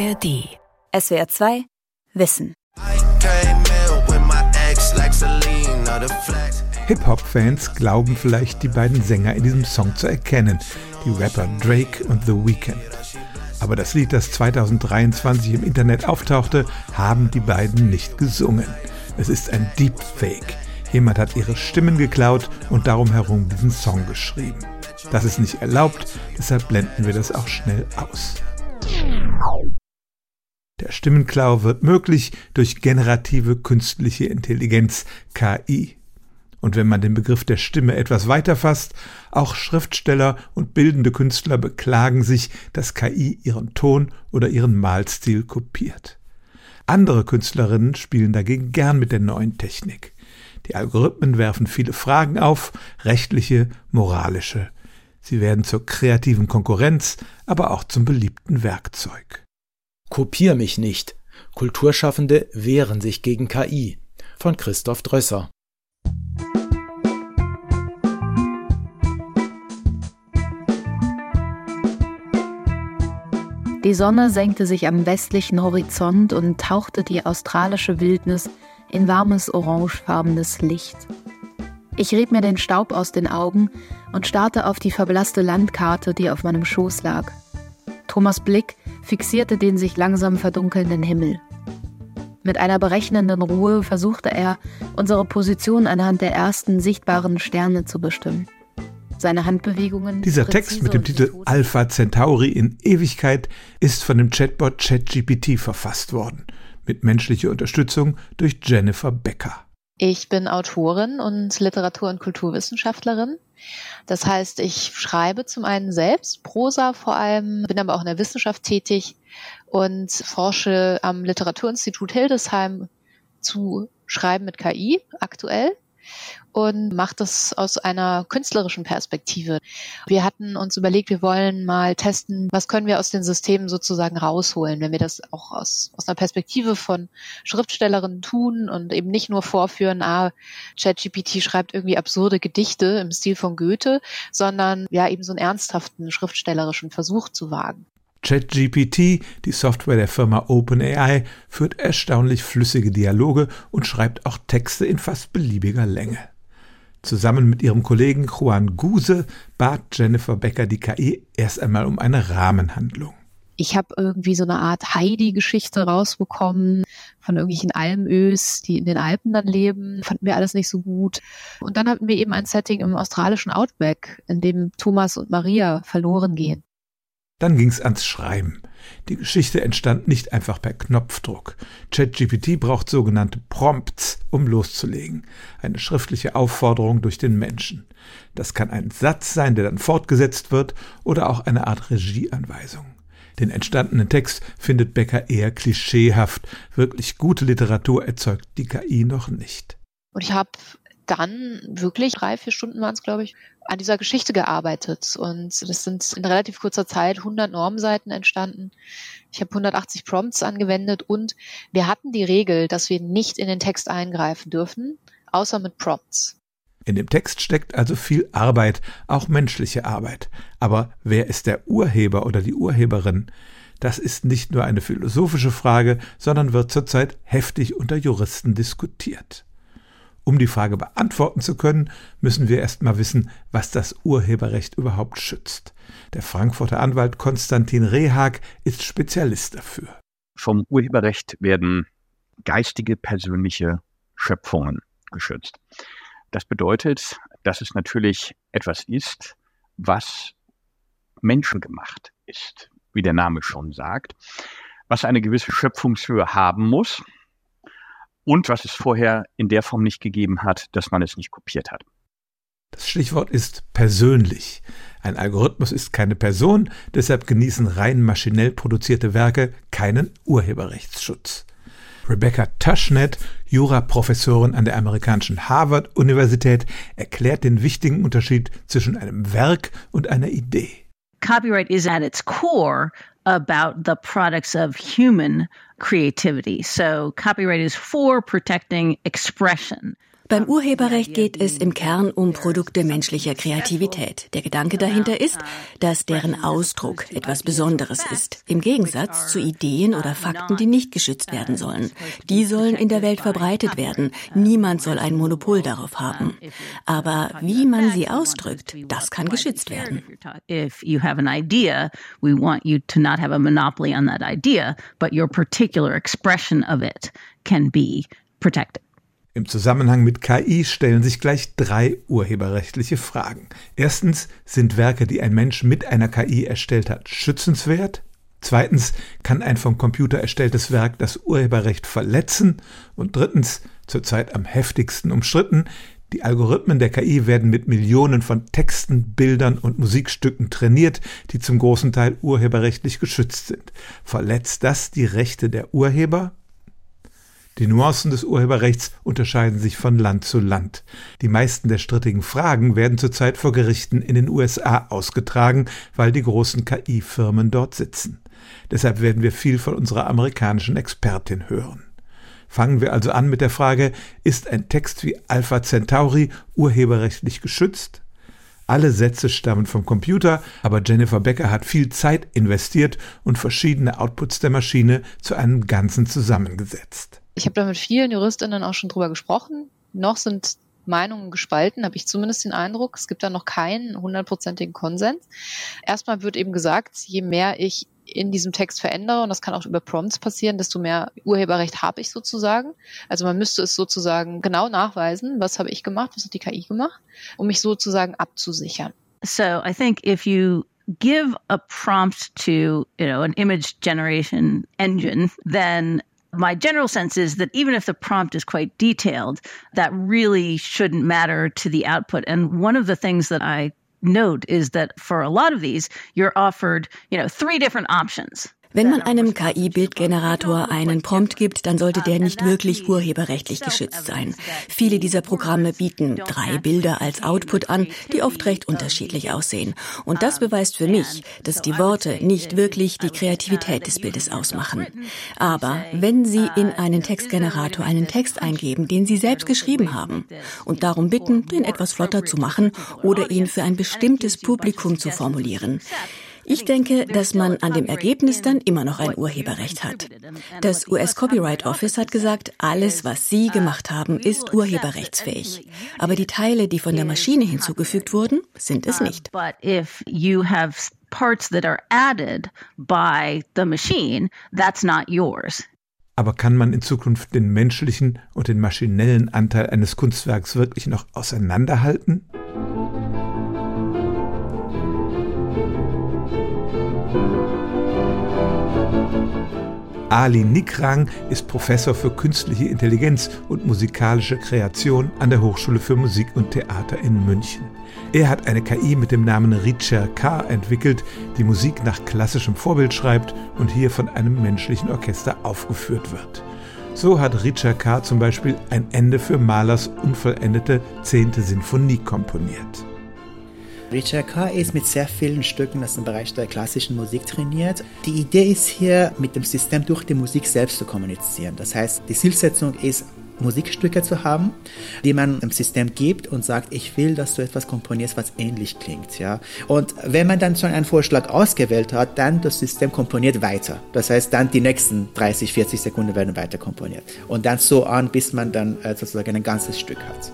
ARD. SWR 2 Wissen. Hip-Hop-Fans glauben vielleicht, die beiden Sänger in diesem Song zu erkennen, die Rapper Drake und The Weeknd. Aber das Lied, das 2023 im Internet auftauchte, haben die beiden nicht gesungen. Es ist ein Deepfake. Jemand hat ihre Stimmen geklaut und darum herum diesen Song geschrieben. Das ist nicht erlaubt, deshalb blenden wir das auch schnell aus. Der Stimmenklau wird möglich durch generative künstliche Intelligenz KI. Und wenn man den Begriff der Stimme etwas weiter fasst, auch Schriftsteller und bildende Künstler beklagen sich, dass KI ihren Ton oder ihren Malstil kopiert. Andere Künstlerinnen spielen dagegen gern mit der neuen Technik. Die Algorithmen werfen viele Fragen auf, rechtliche, moralische. Sie werden zur kreativen Konkurrenz, aber auch zum beliebten Werkzeug. Kopier mich nicht. Kulturschaffende wehren sich gegen KI von Christoph Drösser. Die Sonne senkte sich am westlichen Horizont und tauchte die australische Wildnis in warmes orangefarbenes Licht. Ich rieb mir den Staub aus den Augen und starrte auf die verblasste Landkarte, die auf meinem Schoß lag. Thomas Blick fixierte den sich langsam verdunkelnden Himmel. Mit einer berechnenden Ruhe versuchte er, unsere Position anhand der ersten sichtbaren Sterne zu bestimmen. Seine Handbewegungen. Dieser Text mit dem Titel Alpha Centauri in Ewigkeit ist von dem Chatbot ChatGPT verfasst worden, mit menschlicher Unterstützung durch Jennifer Becker. Ich bin Autorin und Literatur- und Kulturwissenschaftlerin. Das heißt, ich schreibe zum einen selbst Prosa vor allem, bin aber auch in der Wissenschaft tätig und forsche am Literaturinstitut Hildesheim zu Schreiben mit KI aktuell und macht das aus einer künstlerischen Perspektive. Wir hatten uns überlegt, wir wollen mal testen, was können wir aus den Systemen sozusagen rausholen, wenn wir das auch aus, aus einer Perspektive von Schriftstellerinnen tun und eben nicht nur vorführen, ah, ChatGPT schreibt irgendwie absurde Gedichte im Stil von Goethe, sondern ja eben so einen ernsthaften schriftstellerischen Versuch zu wagen. ChatGPT, die Software der Firma OpenAI, führt erstaunlich flüssige Dialoge und schreibt auch Texte in fast beliebiger Länge. Zusammen mit ihrem Kollegen Juan Guse bat Jennifer Becker die KI erst einmal um eine Rahmenhandlung. Ich habe irgendwie so eine Art Heidi-Geschichte rausbekommen von irgendwelchen Almös, die in den Alpen dann leben. Fanden wir alles nicht so gut. Und dann hatten wir eben ein Setting im australischen Outback, in dem Thomas und Maria verloren gehen. Dann ging's ans Schreiben. Die Geschichte entstand nicht einfach per Knopfdruck. ChatGPT braucht sogenannte Prompts, um loszulegen. Eine schriftliche Aufforderung durch den Menschen. Das kann ein Satz sein, der dann fortgesetzt wird, oder auch eine Art Regieanweisung. Den entstandenen Text findet Becker eher klischeehaft. Wirklich gute Literatur erzeugt die KI noch nicht. Und ich habe dann wirklich drei, vier Stunden waren es, glaube ich, an dieser Geschichte gearbeitet. Und das sind in relativ kurzer Zeit 100 Normseiten entstanden. Ich habe 180 Prompts angewendet und wir hatten die Regel, dass wir nicht in den Text eingreifen dürfen, außer mit Prompts. In dem Text steckt also viel Arbeit, auch menschliche Arbeit. Aber wer ist der Urheber oder die Urheberin? Das ist nicht nur eine philosophische Frage, sondern wird zurzeit heftig unter Juristen diskutiert. Um die Frage beantworten zu können, müssen wir erst mal wissen, was das Urheberrecht überhaupt schützt. Der Frankfurter Anwalt Konstantin Rehag ist Spezialist dafür. Vom Urheberrecht werden geistige, persönliche Schöpfungen geschützt. Das bedeutet, dass es natürlich etwas ist, was menschengemacht ist, wie der Name schon sagt, was eine gewisse Schöpfungshöhe haben muss, und was es vorher in der Form nicht gegeben hat, dass man es nicht kopiert hat. Das Stichwort ist persönlich. Ein Algorithmus ist keine Person, deshalb genießen rein maschinell produzierte Werke keinen Urheberrechtsschutz. Rebecca Tushnet, Juraprofessorin an der amerikanischen Harvard-Universität, erklärt den wichtigen Unterschied zwischen einem Werk und einer Idee. Copyright is at its core about the products of human creativity. So copyright is for protecting expression. Beim Urheberrecht geht es im Kern um Produkte menschlicher Kreativität. Der Gedanke dahinter ist, dass deren Ausdruck etwas Besonderes ist, im Gegensatz zu Ideen oder Fakten, die nicht geschützt werden sollen. Die sollen in der Welt verbreitet werden. Niemand soll ein Monopol darauf haben. Aber wie man sie ausdrückt, das kann geschützt werden. If you have an idea, we want you to not have a monopoly on that idea, but your particular expression of it can be protected. Im Zusammenhang mit KI stellen sich gleich drei urheberrechtliche Fragen. Erstens, sind Werke, die ein Mensch mit einer KI erstellt hat, schützenswert? Zweitens, kann ein vom Computer erstelltes Werk das Urheberrecht verletzen? Und drittens, zurzeit am heftigsten umstritten, die Algorithmen der KI werden mit Millionen von Texten, Bildern und Musikstücken trainiert, die zum großen Teil urheberrechtlich geschützt sind. Verletzt das die Rechte der Urheber? Die Nuancen des Urheberrechts unterscheiden sich von Land zu Land. Die meisten der strittigen Fragen werden zurzeit vor Gerichten in den USA ausgetragen, weil die großen KI-Firmen dort sitzen. Deshalb werden wir viel von unserer amerikanischen Expertin hören. Fangen wir also an mit der Frage, ist ein Text wie Alpha Centauri urheberrechtlich geschützt? Alle Sätze stammen vom Computer, aber Jennifer Becker hat viel Zeit investiert und verschiedene Outputs der Maschine zu einem Ganzen zusammengesetzt. Ich habe da mit vielen Juristinnen auch schon drüber gesprochen. Noch sind Meinungen gespalten, habe ich zumindest den Eindruck. Es gibt da noch keinen hundertprozentigen Konsens. Erstmal wird eben gesagt, je mehr ich in diesem Text verändere, und das kann auch über Prompts passieren, desto mehr Urheberrecht habe ich sozusagen. Also man müsste es sozusagen genau nachweisen, was habe ich gemacht, was hat die KI gemacht, um mich sozusagen abzusichern. So I think if you give a prompt to, you know, an image generation engine, then my general sense is that even if the prompt is quite detailed, that really shouldn't matter to the output. And one of the things that I note is that for a lot of these, you're offered, you know, three different options. Wenn man einem KI-Bildgenerator einen Prompt gibt, dann sollte der nicht wirklich urheberrechtlich geschützt sein. Viele dieser Programme bieten drei Bilder als Output an, die oft recht unterschiedlich aussehen. Und das beweist für mich, dass die Worte nicht wirklich die Kreativität des Bildes ausmachen. Aber wenn Sie in einen Textgenerator einen Text eingeben, den Sie selbst geschrieben haben, und darum bitten, den etwas flotter zu machen oder ihn für ein bestimmtes Publikum zu formulieren, ich denke, dass man an dem Ergebnis dann immer noch ein Urheberrecht hat. Das US Copyright Office hat gesagt, alles, was Sie gemacht haben, ist urheberrechtsfähig. Aber die Teile, die von der Maschine hinzugefügt wurden, sind es nicht. parts that are added by the machine, that's not yours. Aber kann man in Zukunft den menschlichen und den maschinellen Anteil eines Kunstwerks wirklich noch auseinanderhalten? Ali Nikrang ist Professor für künstliche Intelligenz und musikalische Kreation an der Hochschule für Musik und Theater in München. Er hat eine KI mit dem Namen Richer K entwickelt, die Musik nach klassischem Vorbild schreibt und hier von einem menschlichen Orchester aufgeführt wird. So hat Richer K. zum Beispiel ein Ende für Mahlers unvollendete zehnte Sinfonie komponiert. Richard K. ist mit sehr vielen Stücken aus dem Bereich der klassischen Musik trainiert. Die Idee ist hier, mit dem System durch die Musik selbst zu kommunizieren. Das heißt, die Zielsetzung ist, Musikstücke zu haben, die man dem System gibt und sagt, ich will, dass du etwas komponierst, was ähnlich klingt, ja. Und wenn man dann schon einen Vorschlag ausgewählt hat, dann das System komponiert weiter. Das heißt, dann die nächsten 30, 40 Sekunden werden weiter komponiert. Und dann so an, bis man dann äh, sozusagen ein ganzes Stück hat.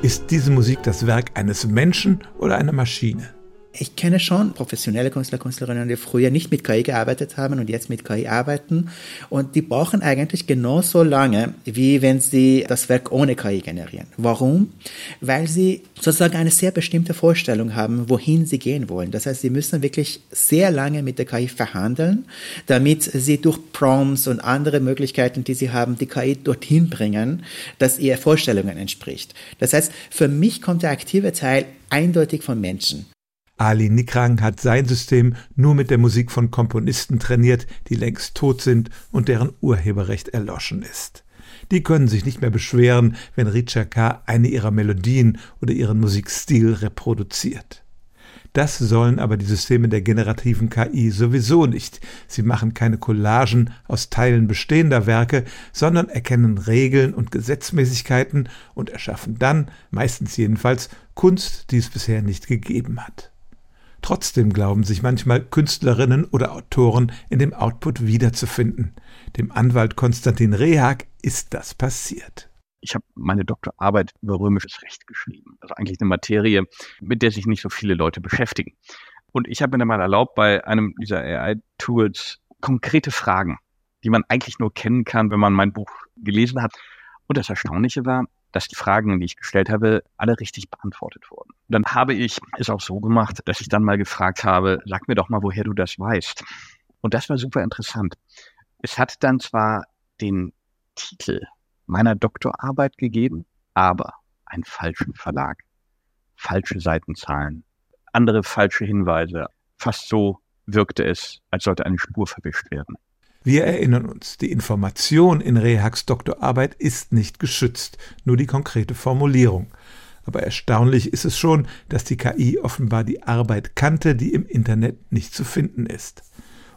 Ist diese Musik das Werk eines Menschen oder einer Maschine? Ich kenne schon professionelle Künstler, Künstlerinnen, die früher nicht mit KI gearbeitet haben und jetzt mit KI arbeiten. Und die brauchen eigentlich genauso lange, wie wenn sie das Werk ohne KI generieren. Warum? Weil sie sozusagen eine sehr bestimmte Vorstellung haben, wohin sie gehen wollen. Das heißt, sie müssen wirklich sehr lange mit der KI verhandeln, damit sie durch Prompts und andere Möglichkeiten, die sie haben, die KI dorthin bringen, dass ihr Vorstellungen entspricht. Das heißt, für mich kommt der aktive Teil eindeutig von Menschen. Ali Nikrang hat sein System nur mit der Musik von Komponisten trainiert, die längst tot sind und deren Urheberrecht erloschen ist. Die können sich nicht mehr beschweren, wenn Richa K. eine ihrer Melodien oder ihren Musikstil reproduziert. Das sollen aber die Systeme der generativen KI sowieso nicht. Sie machen keine Collagen aus Teilen bestehender Werke, sondern erkennen Regeln und Gesetzmäßigkeiten und erschaffen dann, meistens jedenfalls, Kunst, die es bisher nicht gegeben hat. Trotzdem glauben sich manchmal Künstlerinnen oder Autoren in dem Output wiederzufinden. Dem Anwalt Konstantin Rehag ist das passiert. Ich habe meine Doktorarbeit über römisches Recht geschrieben. Also eigentlich eine Materie, mit der sich nicht so viele Leute beschäftigen. Und ich habe mir dann mal erlaubt, bei einem dieser AI-Tools konkrete Fragen, die man eigentlich nur kennen kann, wenn man mein Buch gelesen hat. Und das Erstaunliche war, dass die Fragen, die ich gestellt habe, alle richtig beantwortet wurden. Dann habe ich es auch so gemacht, dass ich dann mal gefragt habe, sag mir doch mal, woher du das weißt. Und das war super interessant. Es hat dann zwar den Titel meiner Doktorarbeit gegeben, aber einen falschen Verlag, falsche Seitenzahlen, andere falsche Hinweise. Fast so wirkte es, als sollte eine Spur verwischt werden. Wir erinnern uns, die Information in Rehaks Doktorarbeit ist nicht geschützt, nur die konkrete Formulierung. Aber erstaunlich ist es schon, dass die KI offenbar die Arbeit kannte, die im Internet nicht zu finden ist.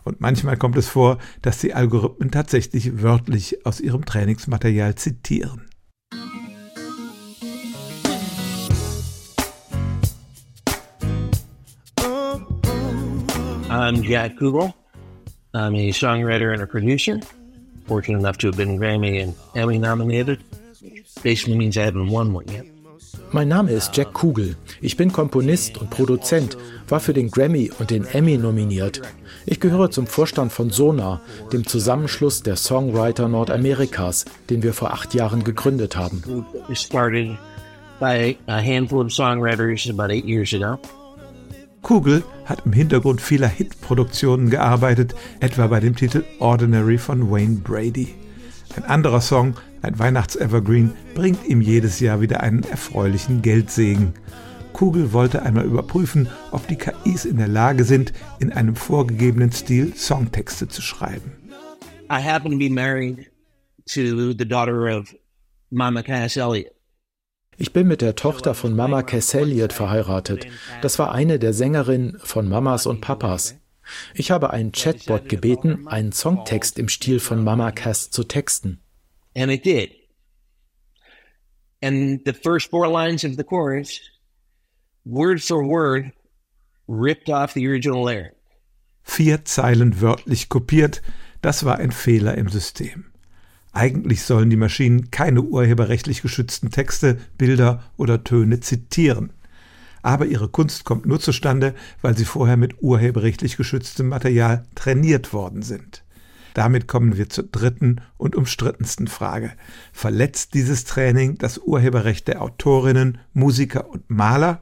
Und manchmal kommt es vor, dass die Algorithmen tatsächlich wörtlich aus ihrem Trainingsmaterial zitieren. I'm Jack Google. I'm a songwriter and a producer. Fortunate enough to have been Grammy and Emmy nominated. Basically means I haven't won one yet. Mein Name ist Jack Kugel. Ich bin Komponist und Produzent, war für den Grammy und den Emmy nominiert. Ich gehöre zum Vorstand von Sonar, dem Zusammenschluss der Songwriter Nordamerikas, den wir vor acht Jahren gegründet haben. We started by a handful of songwriters about eight years ago. Kugel hat im Hintergrund vieler Hitproduktionen gearbeitet, etwa bei dem Titel Ordinary von Wayne Brady. Ein anderer Song, ein Weihnachts-Evergreen, bringt ihm jedes Jahr wieder einen erfreulichen Geldsegen. Kugel wollte einmal überprüfen, ob die KIs in der Lage sind, in einem vorgegebenen Stil Songtexte zu schreiben. I happen to be married to the daughter of Mama Cass Elliot. Ich bin mit der Tochter von Mama Cass Elliot verheiratet. Das war eine der Sängerinnen von Mamas und Papas. Ich habe einen Chatbot gebeten, einen Songtext im Stil von Mama Cass zu texten. And it did. And the first four lines of the chorus, word for word, ripped off the original lyric. Vier Zeilen wörtlich kopiert, das war ein Fehler im System. Eigentlich sollen die Maschinen keine urheberrechtlich geschützten Texte, Bilder oder Töne zitieren. Aber ihre Kunst kommt nur zustande, weil sie vorher mit urheberrechtlich geschütztem Material trainiert worden sind. Damit kommen wir zur dritten und umstrittensten Frage. Verletzt dieses Training das Urheberrecht der Autorinnen, Musiker und Maler?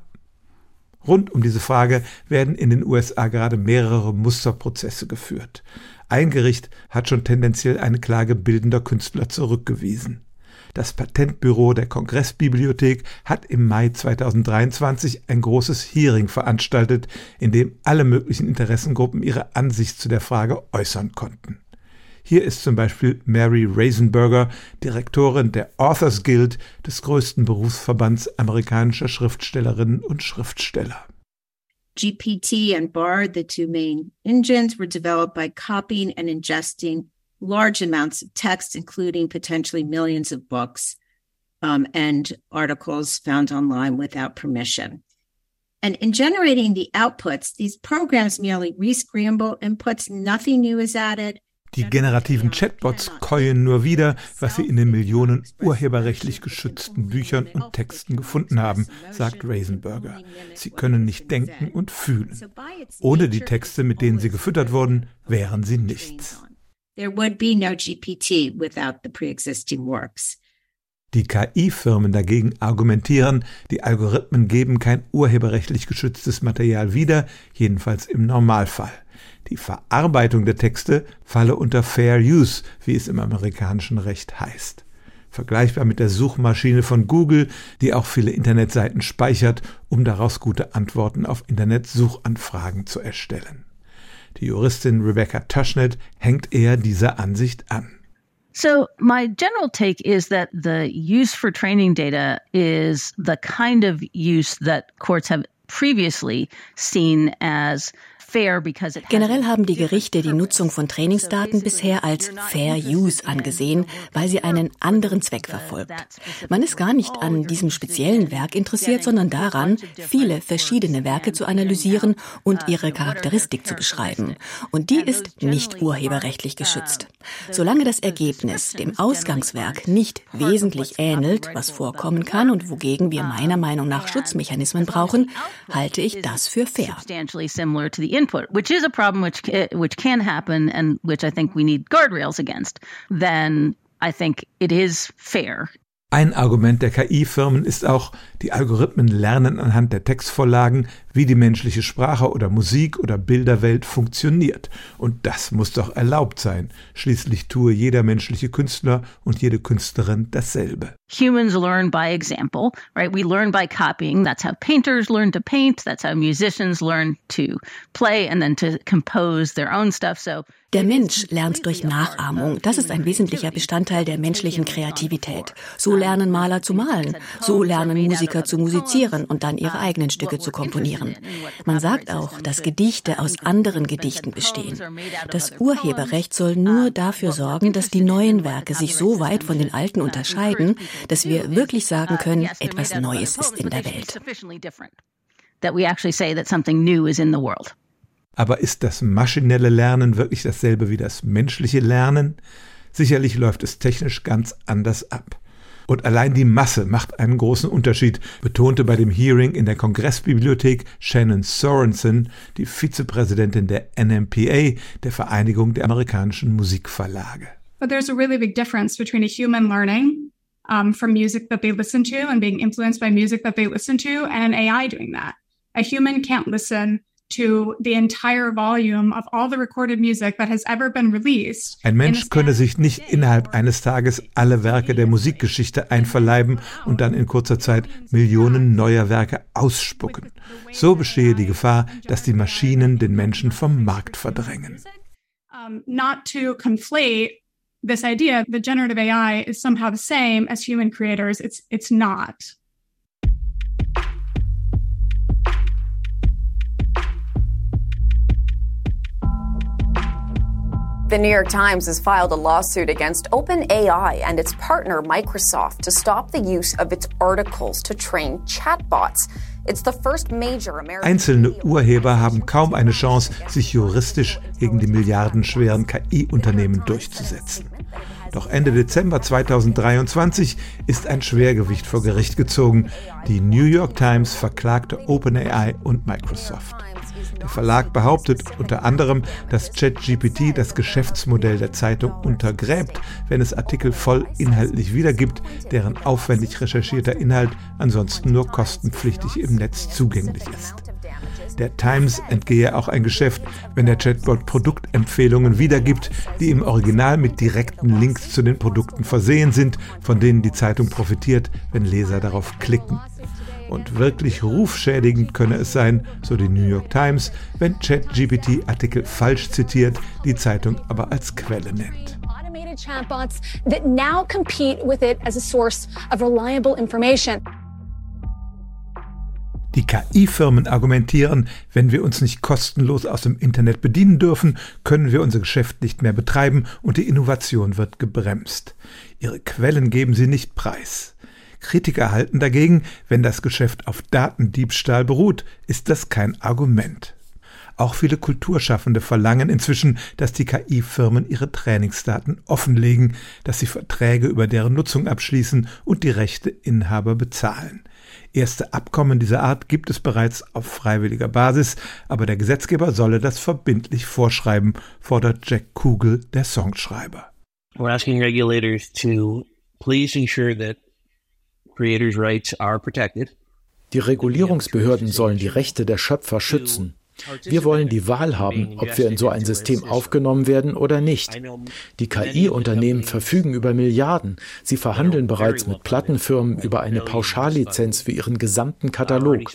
Rund um diese Frage werden in den USA gerade mehrere Musterprozesse geführt. Ein Gericht hat schon tendenziell eine Klage bildender Künstler zurückgewiesen. Das Patentbüro der Kongressbibliothek hat im Mai 2023 ein großes Hearing veranstaltet, in dem alle möglichen Interessengruppen ihre Ansicht zu der Frage äußern konnten. Hier ist zum Beispiel Mary Raisenberger, Direktorin der Authors Guild, des größten Berufsverbands amerikanischer Schriftstellerinnen und Schriftsteller. GPT and BARD, the two main engines, were developed by copying and ingesting large amounts of text, including potentially millions of books um, and articles found online without permission. And in generating the outputs, these programs merely rescramble inputs, nothing new is added. Die generativen Chatbots käuen nur wieder, was sie in den Millionen urheberrechtlich geschützten Büchern und Texten gefunden haben, sagt Raisenberger. Sie können nicht denken und fühlen. Ohne die Texte, mit denen sie gefüttert wurden, wären sie nichts. Die KI-Firmen dagegen argumentieren, die Algorithmen geben kein urheberrechtlich geschütztes Material wieder, jedenfalls im Normalfall. Die Verarbeitung der Texte falle unter Fair Use, wie es im amerikanischen Recht heißt. Vergleichbar mit der Suchmaschine von Google, die auch viele Internetseiten speichert, um daraus gute Antworten auf Internetsuchanfragen zu erstellen. Die Juristin Rebecca Tushnet hängt eher dieser Ansicht an. So, my general take is that the use for training data is the kind of use that courts have previously seen as Generell haben die Gerichte die Nutzung von Trainingsdaten bisher als Fair Use angesehen, weil sie einen anderen Zweck verfolgt. Man ist gar nicht an diesem speziellen Werk interessiert, sondern daran, viele verschiedene Werke zu analysieren und ihre Charakteristik zu beschreiben. Und die ist nicht urheberrechtlich geschützt. Solange das Ergebnis dem Ausgangswerk nicht wesentlich ähnelt, was vorkommen kann und wogegen wir meiner Meinung nach Schutzmechanismen brauchen, halte ich das für fair input, which is a problem which eh, which can happen and which I think we need guardrails against, then I think it is fair ein Argument der KI-Firmen ist auch, die Algorithmen lernen anhand der Textvorlagen, wie die menschliche Sprache oder Musik oder Bilderwelt funktioniert. Und das muss doch erlaubt sein. Schließlich tue jeder menschliche Künstler und jede Künstlerin dasselbe. Humans learn by example, right? We learn by copying. That's how painters learn to paint. That's how musicians learn to play and then to compose their own stuff. So der Mensch lernt durch Nachahmung. Das ist ein wesentlicher Bestandteil der menschlichen Kreativität. So lernen Maler zu malen. So lernen Musiker zu musizieren und dann ihre eigenen Stücke zu komponieren. Man sagt auch, dass Gedichte aus anderen Gedichten bestehen. Das Urheberrecht soll nur dafür sorgen, dass die neuen Werke sich so weit von den alten unterscheiden, dass wir wirklich sagen können, etwas Neues ist in der Welt. That we actually say that something new is in the world. Aber ist das maschinelle Lernen wirklich dasselbe wie das menschliche Lernen? Sicherlich läuft es technisch ganz anders ab. Und allein die Masse macht einen großen Unterschied, betonte bei dem Hearing in der Kongressbibliothek Shannon Sorensen, die Vizepräsidentin der NMPA, der Vereinigung der amerikanischen Musikverlage. But there's a really big difference between a human learning um, from music that they listen to and being influenced by music that they listen to and an AI doing that. A human can't listen ein Mensch könne sich nicht innerhalb eines Tages alle Werke der Musikgeschichte einverleiben und dann in kurzer Zeit Millionen neuer Werke ausspucken. So bestehe die Gefahr, dass die Maschinen den Menschen vom Markt verdrängen. not to conflate this idea that generative AI is somehow the same as human creators. It's it's not. The New York Times has filed a lawsuit against OpenAI and its partner Microsoft to stop the use of its articles to train chatbots. Einzelne Urheber haben kaum eine Chance, sich juristisch gegen die milliardenschweren KI-Unternehmen durchzusetzen. Doch Ende Dezember 2023 ist ein Schwergewicht vor Gericht gezogen. Die New York Times verklagte OpenAI und Microsoft. Der Verlag behauptet unter anderem, dass ChatGPT das Geschäftsmodell der Zeitung untergräbt, wenn es Artikel voll inhaltlich wiedergibt, deren aufwendig recherchierter Inhalt ansonsten nur kostenpflichtig im Netz zugänglich ist. Der Times entgehe auch ein Geschäft, wenn der Chatbot Produktempfehlungen wiedergibt, die im Original mit direkten Links zu den Produkten versehen sind, von denen die Zeitung profitiert, wenn Leser darauf klicken. Und wirklich rufschädigend könne es sein, so die New York Times, wenn ChatGPT Artikel falsch zitiert, die Zeitung aber als Quelle nennt. Chatbots that now compete with it as a source of reliable information. Die KI-Firmen argumentieren, wenn wir uns nicht kostenlos aus dem Internet bedienen dürfen, können wir unser Geschäft nicht mehr betreiben und die Innovation wird gebremst. Ihre Quellen geben sie nicht preis. Kritiker halten dagegen, wenn das Geschäft auf Datendiebstahl beruht, ist das kein Argument. Auch viele Kulturschaffende verlangen inzwischen, dass die KI-Firmen ihre Trainingsdaten offenlegen, dass sie Verträge über deren Nutzung abschließen und die Rechteinhaber bezahlen. Erste Abkommen dieser Art gibt es bereits auf freiwilliger Basis, aber der Gesetzgeber solle das verbindlich vorschreiben, fordert Jack Kugel, der Songschreiber. We're asking regulators to please ensure that creators' rights are protected. Die Regulierungsbehörden sollen die Rechte der Schöpfer schützen. Wir wollen die Wahl haben, ob wir in so ein System aufgenommen werden oder nicht. Die KI-Unternehmen verfügen über Milliarden. Sie verhandeln bereits mit Plattenfirmen über eine Pauschallizenz für ihren gesamten Katalog.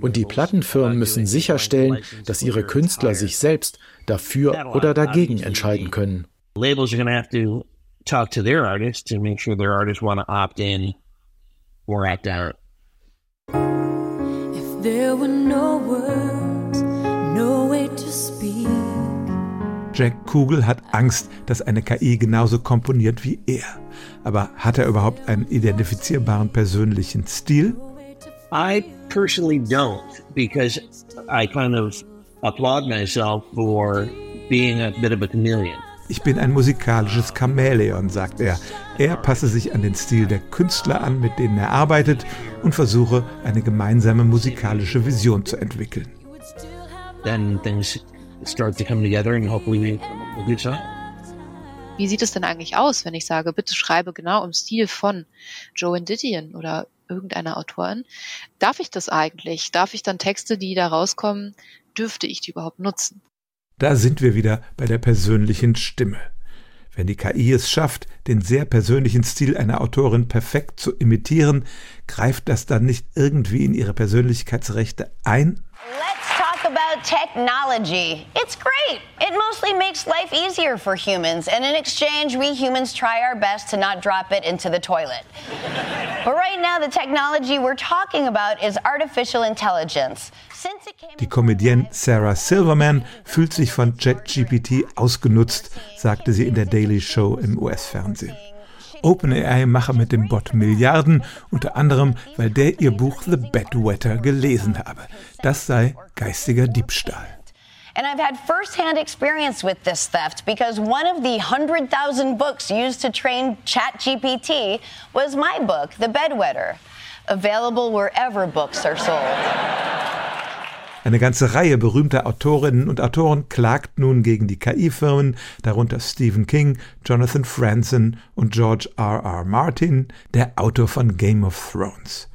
Und die Plattenfirmen müssen sicherstellen, dass ihre Künstler sich selbst dafür oder dagegen entscheiden können. Labels are going to have to talk to their artists to make sure their artists want to opt in or act out. Jack Kugel hat Angst, dass eine KI genauso komponiert wie er. Aber hat er überhaupt einen identifizierbaren persönlichen Stil? I personally don't, because I kind of applaud myself for being a bit of a chameleon. Ich bin ein musikalisches Chamäleon, sagt er. Er passe sich an den Stil der Künstler an, mit denen er arbeitet, und versuche, eine gemeinsame musikalische Vision zu entwickeln. Then things start to come together and hopefully make a good song. Wie sieht es denn eigentlich aus, wenn ich sage, bitte schreibe genau im Stil von Joe Didion oder irgendeiner Autorin? Darf ich das eigentlich? Darf ich dann Texte, die da rauskommen, dürfte ich die überhaupt nutzen? Da sind wir wieder bei der persönlichen Stimme. Wenn die KI es schafft, den sehr persönlichen Stil einer Autorin perfekt zu imitieren, greift das dann nicht irgendwie in ihre Persönlichkeitsrechte ein? Let's about technology. It's great. It mostly makes life easier for humans, and in exchange, we humans try our best to not drop it into the toilet. But right now, the technology we're talking about is artificial intelligence. Die Comedienne Sarah Silverman fühlt sich von ChatGPT ausgenutzt, sagte sie in der Daily Show im US-Fernsehen. OpenAI mache mit dem Bot Milliarden, unter anderem, weil der ihr Buch The Bedwetter gelesen habe. Das sei geistiger Diebstahl. And I've had firsthand experience with this theft because one of the 100,000 books used to train ChatGPT was my book, The Bedwetter, available wherever books are sold. Eine ganze Reihe berühmter Autorinnen und Autoren klagt nun gegen die KI-Firmen, darunter Stephen King, Jonathan Franzen und George R. R. Martin, der Autor von Game of Thrones.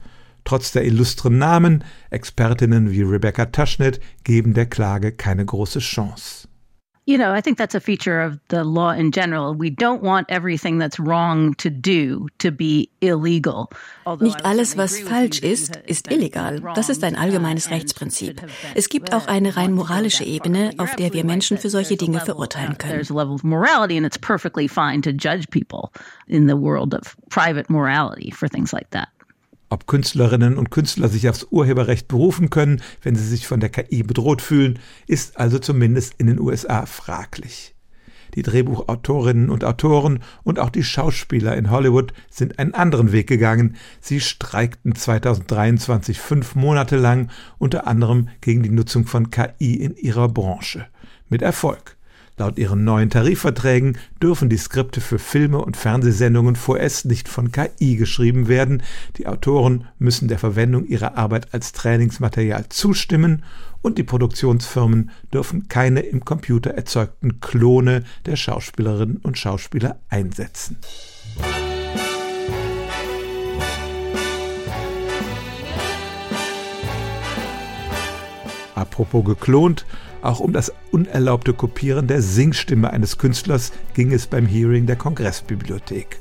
Trotz der illustren Namen, Expertinnen wie Rebecca Taschnet geben der Klage keine große Chance. You know, I think that's a feature of the law in general. We don't want everything that's wrong to do to be illegal. Nicht alles, was falsch ist, ist illegal. Das ist ein allgemeines Rechtsprinzip. Es gibt auch eine rein moralische Ebene, auf der wir Menschen für solche Dinge verurteilen können. There's a level of morality and it's perfectly fine to judge people in the world of private morality for things like that. Ob Künstlerinnen und Künstler sich aufs Urheberrecht berufen können, wenn sie sich von der KI bedroht fühlen, ist also zumindest in den USA fraglich. Die Drehbuchautorinnen und Autoren und auch die Schauspieler in Hollywood sind einen anderen Weg gegangen. Sie streikten 2023 fünf Monate lang, unter anderem gegen die Nutzung von KI in ihrer Branche. Mit Erfolg. Laut ihren neuen Tarifverträgen dürfen die Skripte für Filme und Fernsehsendungen vorerst nicht von KI geschrieben werden. Die Autoren müssen der Verwendung ihrer Arbeit als Trainingsmaterial zustimmen und die Produktionsfirmen dürfen keine im Computer erzeugten Klone der Schauspielerinnen und Schauspieler einsetzen. Apropos geklont, auch um das unerlaubte Kopieren der Singstimme eines Künstlers ging es beim Hearing der Kongressbibliothek.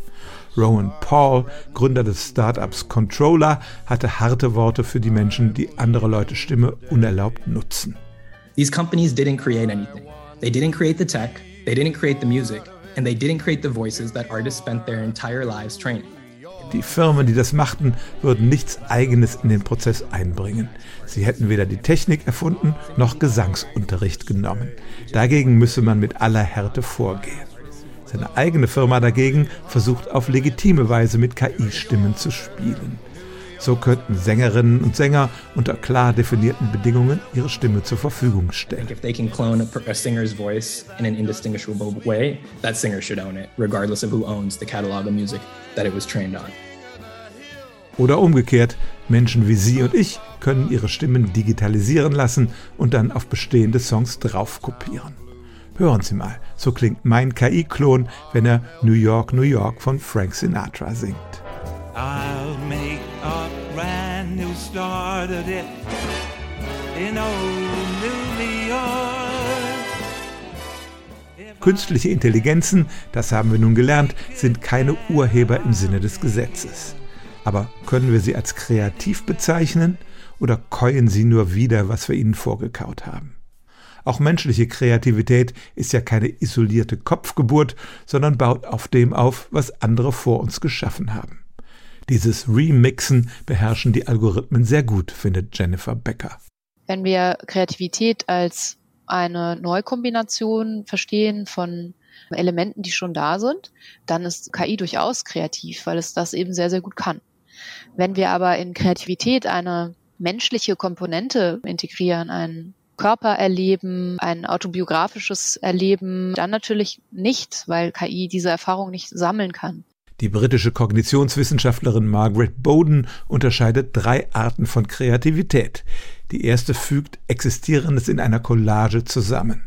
Rowan Paul, Gründer des Startups Controller, hatte harte Worte für die Menschen, die andere Leute Stimme unerlaubt nutzen. These companies didn't create anything. They didn't create the tech, they didn't create the music, and they didn't create the voices that artists spent their entire lives training. Die Firmen, die das machten, würden nichts Eigenes in den Prozess einbringen. Sie hätten weder die Technik erfunden noch Gesangsunterricht genommen. Dagegen müsse man mit aller Härte vorgehen. Seine eigene Firma dagegen versucht auf legitime Weise mit KI-Stimmen zu spielen. So könnten Sängerinnen und Sänger unter klar definierten Bedingungen ihre Stimme zur Verfügung stellen. If they can clone a singer's voice in an indistinguishable way, that singer should own it, regardless of who owns the catalog of music that it was trained on. Oder umgekehrt, Menschen wie Sie und ich können ihre Stimmen digitalisieren lassen und dann auf bestehende Songs draufkopieren. Hören Sie mal, so klingt mein KI-Klon, wenn er New York, New York von Frank Sinatra singt. I'll brand new start of it in old New York. Künstliche Intelligenzen, das haben wir nun gelernt, sind keine Urheber im Sinne des Gesetzes. Aber können wir sie als kreativ bezeichnen oder keuen sie nur wieder, was wir ihnen vorgekaut haben? Auch menschliche Kreativität ist ja keine isolierte Kopfgeburt, sondern baut auf dem auf, was andere vor uns geschaffen haben. Dieses Remixen beherrschen die Algorithmen sehr gut, findet Jennifer Becker. Wenn wir Kreativität als eine Neukombination verstehen von Elementen, die schon da sind, dann ist KI durchaus kreativ, weil es das eben sehr, sehr gut kann. Wenn wir aber in Kreativität eine menschliche Komponente integrieren, ein Körpererleben, ein autobiografisches Erleben, dann natürlich nicht, weil KI diese Erfahrung nicht sammeln kann. Die britische Kognitionswissenschaftlerin Margaret Bowden unterscheidet drei Arten von Kreativität. Die erste fügt Existierendes in einer Collage zusammen.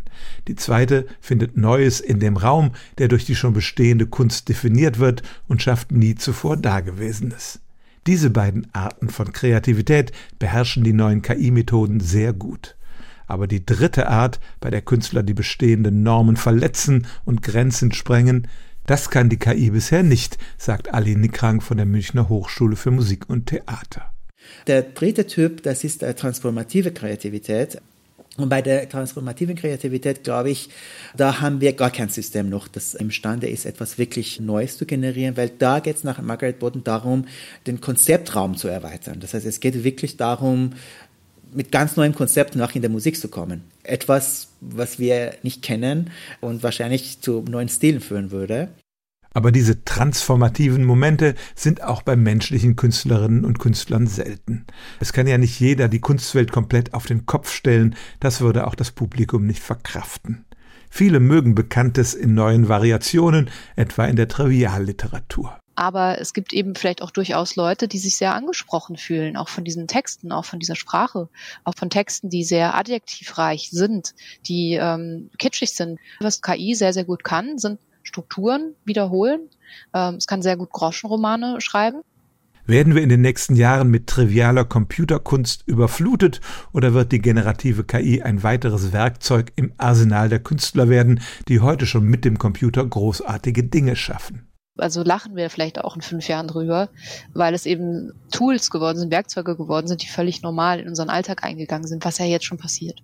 Die zweite findet Neues in dem Raum, der durch die schon bestehende Kunst definiert wird und schafft nie zuvor Dagewesenes. Diese beiden Arten von Kreativität beherrschen die neuen KI-Methoden sehr gut. Aber die dritte Art, bei der Künstler die bestehenden Normen verletzen und Grenzen sprengen, das kann die KI bisher nicht, sagt Ali Nikrang von der Münchner Hochschule für Musik und Theater. Der dritte Typ, das ist transformative Kreativität. Und bei der transformativen Kreativität, glaube ich, da haben wir gar kein System noch, das imstande ist, etwas wirklich Neues zu generieren, weil da geht es nach Margaret Boden darum, den Konzeptraum zu erweitern. Das heißt, es geht wirklich darum, mit ganz neuen Konzepten auch in der Musik zu kommen. Etwas, was wir nicht kennen und wahrscheinlich zu neuen Stilen führen würde. Aber diese transformativen Momente sind auch bei menschlichen Künstlerinnen und Künstlern selten. Es kann ja nicht jeder die Kunstwelt komplett auf den Kopf stellen, das würde auch das Publikum nicht verkraften. Viele mögen Bekanntes in neuen Variationen, etwa in der Trivialliteratur. Aber es gibt eben vielleicht auch durchaus Leute, die sich sehr angesprochen fühlen, auch von diesen Texten, auch von dieser Sprache, auch von Texten, die sehr adjektivreich sind, die ähm, kitschig sind. Was KI sehr, sehr gut kann, sind Strukturen wiederholen. Ähm, es kann sehr gut Groschenromane schreiben. Werden wir in den nächsten Jahren mit trivialer Computerkunst überflutet oder wird die generative KI ein weiteres Werkzeug im Arsenal der Künstler werden, die heute schon mit dem Computer großartige Dinge schaffen? Also lachen wir vielleicht auch in fünf Jahren drüber, weil es eben Tools geworden sind, Werkzeuge geworden sind, die völlig normal in unseren Alltag eingegangen sind, was ja jetzt schon passiert.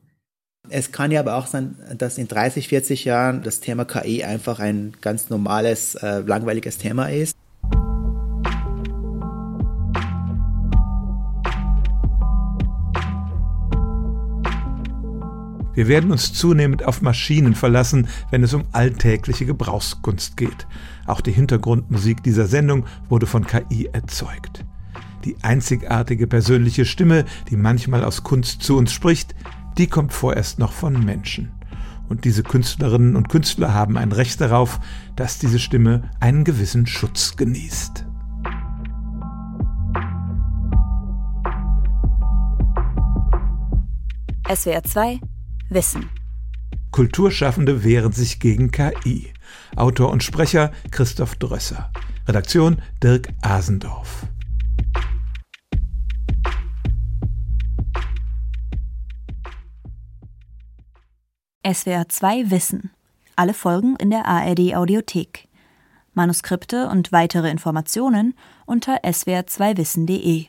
Es kann ja aber auch sein, dass in 30, 40 Jahren das Thema KI einfach ein ganz normales, äh, langweiliges Thema ist. Wir werden uns zunehmend auf Maschinen verlassen, wenn es um alltägliche Gebrauchskunst geht. Auch die Hintergrundmusik dieser Sendung wurde von KI erzeugt. Die einzigartige persönliche Stimme, die manchmal aus Kunst zu uns spricht, die kommt vorerst noch von Menschen. Und diese Künstlerinnen und Künstler haben ein Recht darauf, dass diese Stimme einen gewissen Schutz genießt. SWR 2 Wissen. Kulturschaffende wehren sich gegen KI. Autor und Sprecher Christoph Drösser. Redaktion Dirk Asendorf. SWR 2 Wissen. Alle Folgen in der ARD Audiothek. Manuskripte und weitere Informationen unter swr2wissen.de